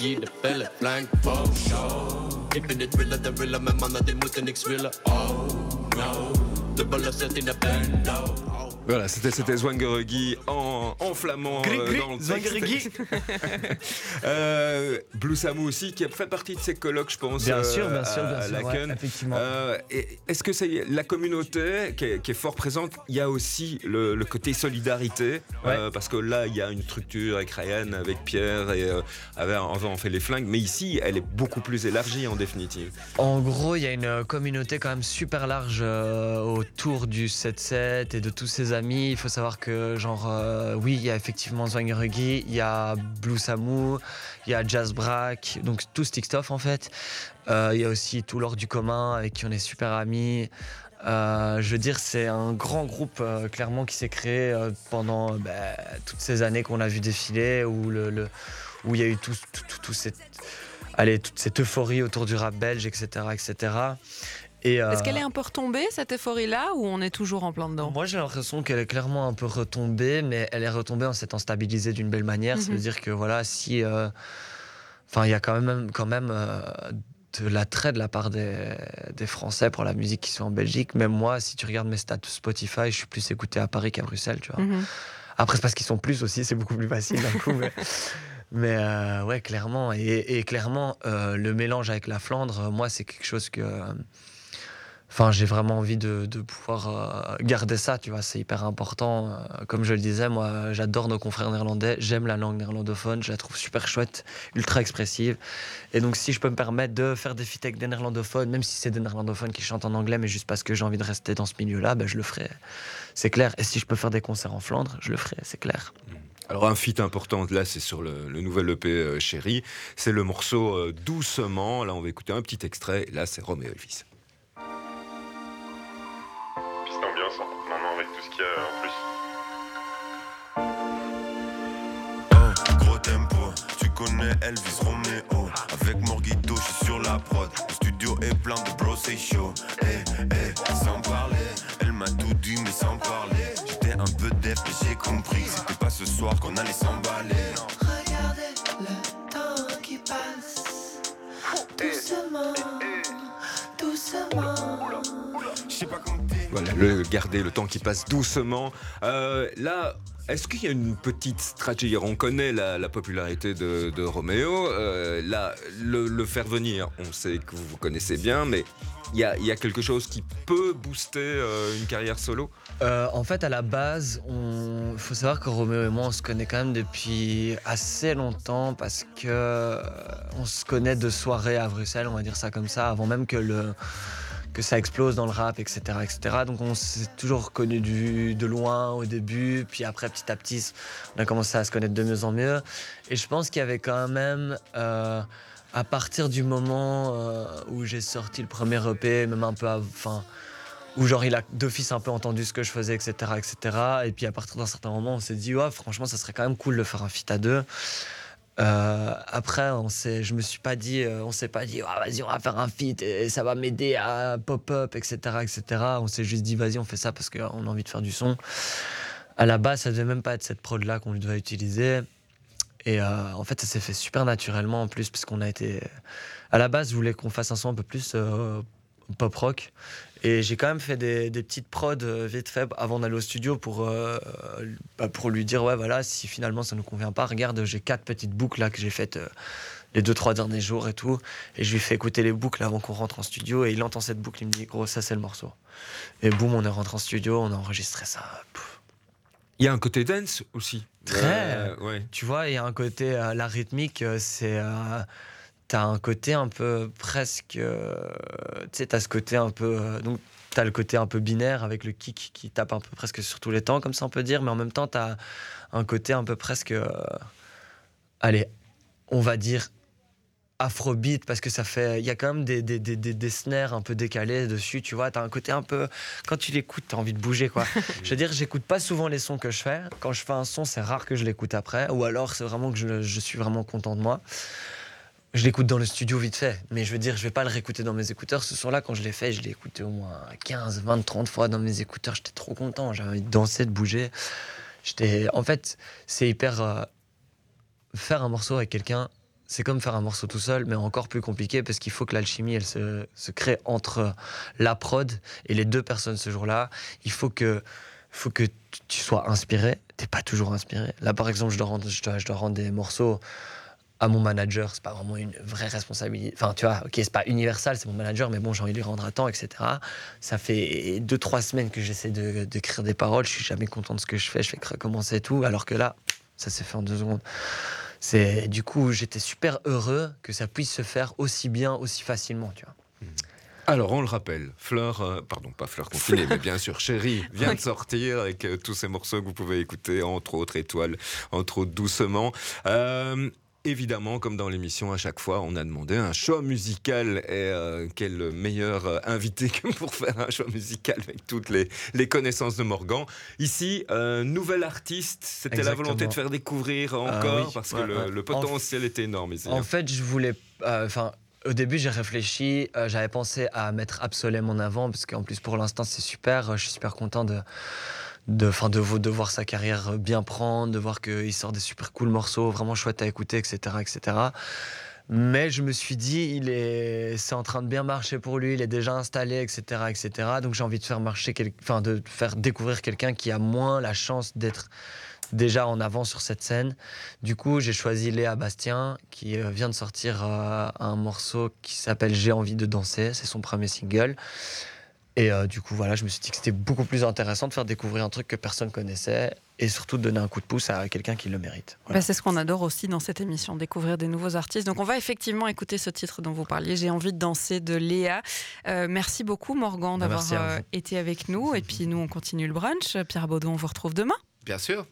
jede Bälle blank vom Show. Ich bin nicht Thriller, der Willer, mein Mann hat den Mut, der. Oh no, du ballerst in der Band, oh. Voilà, c'était c'était Zwangeregi en, en flamand Gris, euh, dans le. Euh, Blue Samu aussi, qui a fait partie de ces colloques, je pense, Bien euh, sûr, bien sûr, bien sûr. ouais, effectivement. Est-ce que c'est la communauté qui est, qui est fort présente Il y a aussi le, le côté solidarité, parce que là, il y a une structure avec Ryan, avec Pierre, et avec, avant on fait les flingues, mais ici, elle est beaucoup plus élargie en définitive. En gros, il y a une communauté quand même super large autour du 7-7 et de tous ses Il faut savoir que, genre, euh, oui, il y a effectivement Zwangeregi, il y a Blue Samu, il y a Jazz Brack, donc tout Stickstuff en fait. Euh, il y a aussi tout l'or du commun avec qui on est super amis. Euh, je veux dire, c'est un grand groupe clairement qui s'est créé pendant bah, toutes ces années qu'on a vu défiler, où il y a eu tout cette, allez, toute cette euphorie autour du rap belge, etc., etc. Euh, Est-ce qu'elle est un peu retombée, cette euphorie-là, ou on est toujours en plein dedans? Moi, j'ai l'impression qu'elle est clairement un peu retombée, mais elle est retombée en s'étant stabilisée d'une belle manière. Ça Mhm. veut dire que voilà, si, euh, enfin, il y a quand même, quand même euh, de l'attrait de la part des, des Français pour la musique qui sont en Belgique. Même moi, si tu regardes mes stats Spotify, je suis plus écouté à Paris qu'à Bruxelles, tu vois. Mhm. Après, c'est parce qu'ils sont plus aussi, c'est beaucoup plus facile d'un coup. Mais, mais, ouais, clairement. Et, et clairement, le mélange avec la Flandre, moi, c'est quelque chose que. Enfin, j'ai vraiment envie de, pouvoir euh, garder ça, tu vois, c'est hyper important. Euh, comme je le disais, moi, j'adore nos confrères néerlandais, j'aime la langue néerlandophone, je la trouve super chouette, ultra expressive. Et donc, si je peux me permettre de faire des feats avec des néerlandophones, même si c'est des néerlandophones qui chantent en anglais, mais juste parce que j'ai envie de rester dans ce milieu-là, ben, je le ferai. C'est clair. Et si je peux faire des concerts en Flandre, je le ferai, c'est clair. Alors un feat important là, c'est sur le, le nouvel EP euh, Chéri, c'est le morceau euh, Doucement. Là, on va écouter un petit extrait. Là, c'est Roméo Elvis. En plus. Oh, gros tempo, tu connais Elvis Romeo. Avec Morguito, je suis sur la prod. Le studio est plein de bros, c'est chaud. Eh, eh, sans parler, elle m'a tout dit, mais sans parler. J'étais un peu def, mais j'ai compris c'était pas ce soir qu'on allait s'emballer. Le garder le temps qui passe doucement. Euh, là, Est-ce qu'il y a une petite stratégie? On connaît la, la popularité de, Roméo. euh, là, le, faire venir, on sait que vous vous connaissez bien, mais il y a, quelque chose qui peut booster euh, une carrière solo? En fait, à la base, il faut savoir que Roméo et moi, on se connaît quand même depuis assez longtemps parce que on se connaît de soirée à Bruxelles, on va dire ça comme ça, avant même que le que ça explose dans le rap, etc., etc. Donc on s'est toujours connu du, de loin au début, puis après petit à petit, on a commencé à se connaître de mieux en mieux. Et je pense qu'il y avait quand même, euh, à partir du moment euh, où j'ai sorti le premier EP, même un peu, enfin où genre il a d'office un peu entendu ce que je faisais, etc. etc. Et puis à partir d'un certain moment, on s'est dit, ouais, franchement, ça serait quand même cool de faire un feat à deux. Euh, après, on je me suis pas dit, euh, on s'est pas dit, Ah, vas-y, on va faire un feat et ça va m'aider à pop-up, etc., etc. On s'est juste dit, vas-y, on fait ça parce qu'on a envie de faire du son. À la base, ça devait même pas être cette prod là qu'on devait utiliser. Et euh, en fait, ça s'est fait super naturellement en plus, parce qu'on a été. À la base, je voulais qu'on fasse un son un peu plus pop rock. Et j'ai quand même fait des, des petites prods euh, vite fait avant d'aller au studio pour, euh, bah, pour lui dire ouais, voilà, si finalement ça ne nous convient pas, regarde, j'ai quatre petites boucles là que j'ai faites euh, les deux, trois derniers jours et tout. Et je lui fais écouter les boucles avant qu'on rentre en studio. Et il entend cette boucle, il me dit gros, ça c'est le morceau. Et boum, on est rentré en studio, on a enregistré ça. Il y a un côté dance aussi. Très. Euh, ouais. Tu vois, il y a un côté, la rythmique, c'est. T'as un côté un peu presque. euh, tu sais, t'as ce côté un peu. euh, donc, t'as le côté un peu binaire avec le kick qui tape un peu presque sur tous les temps, comme ça on peut dire, mais en même temps, t'as un côté un peu presque. euh, allez, on va dire afrobeat parce que ça fait il y a quand même des, des, des, des, des snares un peu décalés dessus tu vois t'as un côté un peu quand tu l'écoutes t'as envie de bouger quoi je veux dire j'écoute pas souvent les sons que je fais quand je fais un son c'est rare que je l'écoute après ou alors c'est vraiment que je, je suis vraiment content de moi je l'écoute dans le studio vite fait mais je veux dire je vais pas le réécouter dans mes écouteurs ce son là quand je l'ai fait je l'ai écouté au moins 15 20 30 fois dans mes écouteurs j'étais trop content j'avais envie de danser de bouger j'étais en fait c'est hyper euh, faire un morceau avec quelqu'un c'est comme faire un morceau tout seul, mais encore plus compliqué parce qu'il faut que l'alchimie elle se, se crée entre la prod et les deux personnes ce jour-là. Il faut que, faut que tu sois inspiré. T'es pas toujours inspiré. Là, par exemple, je dois rendre, je dois rendre des morceaux à mon manager. C'est pas vraiment une vraie responsabilité. Enfin, tu vois, ok, c'est pas universal, c'est mon manager, mais bon, j'ai envie de lui rendre à temps, etc. Ça fait deux, trois semaines que j'essaie de- d'écrire des paroles. Je suis jamais content de ce que je fais. Je fais que recommencer tout. Alors que là, ça s'est fait en deux secondes. C'est du coup, j'étais super heureux que ça puisse se faire aussi bien, aussi facilement, tu vois. Alors, on le rappelle, Fleur, euh, pardon, pas Fleur confinée, mais bien sûr, Chérie vient de sortir avec euh, tous ces morceaux que vous pouvez écouter, entre autres Étoiles, entre autres Doucement. Euh, Évidemment, comme dans l'émission, à chaque fois, on a demandé un choix musical. Et euh, quel meilleur euh, invité que pour faire un choix musical avec toutes les, les connaissances de Morgan. Ici, euh, nouvel artiste, c'était la volonté de faire découvrir encore, Ah oui, parce que ouais, le, potentiel était énorme ici. En fait, je voulais. euh, Enfin. au début, j'ai réfléchi, euh, j'avais pensé à mettre Absolem en avant, parce qu'en plus, pour l'instant, c'est super. euh, Je suis super content de, de, fin, de, de voir sa carrière bien prendre, de voir qu'il sort des super cool morceaux, vraiment chouettes à écouter, etc. etc. Mais je me suis dit, il est, c'est en train de bien marcher pour lui, il est déjà installé, etc., etc. Donc j'ai envie de faire marcher, de faire découvrir quelqu'un qui a moins la chance d'être déjà en avant sur cette scène. Du coup, j'ai choisi Léa Bastien, qui euh, vient de sortir euh, un morceau qui s'appelle J'ai envie de danser. C'est son premier single. Et euh, du coup, voilà, je me suis dit que c'était beaucoup plus intéressant de faire découvrir un truc que personne connaissait et surtout de donner un coup de pouce à quelqu'un qui le mérite. Voilà. Bah, c'est ce qu'on adore aussi dans cette émission, découvrir des nouveaux artistes. Donc on va effectivement écouter ce titre dont vous parliez, J'ai envie de danser de Léa. Euh, merci beaucoup Morgan Bah, d'avoir merci à vous. euh, été avec nous. Et puis nous, on continue le brunch. Pierre Baudon, on vous retrouve demain. Bien sûr.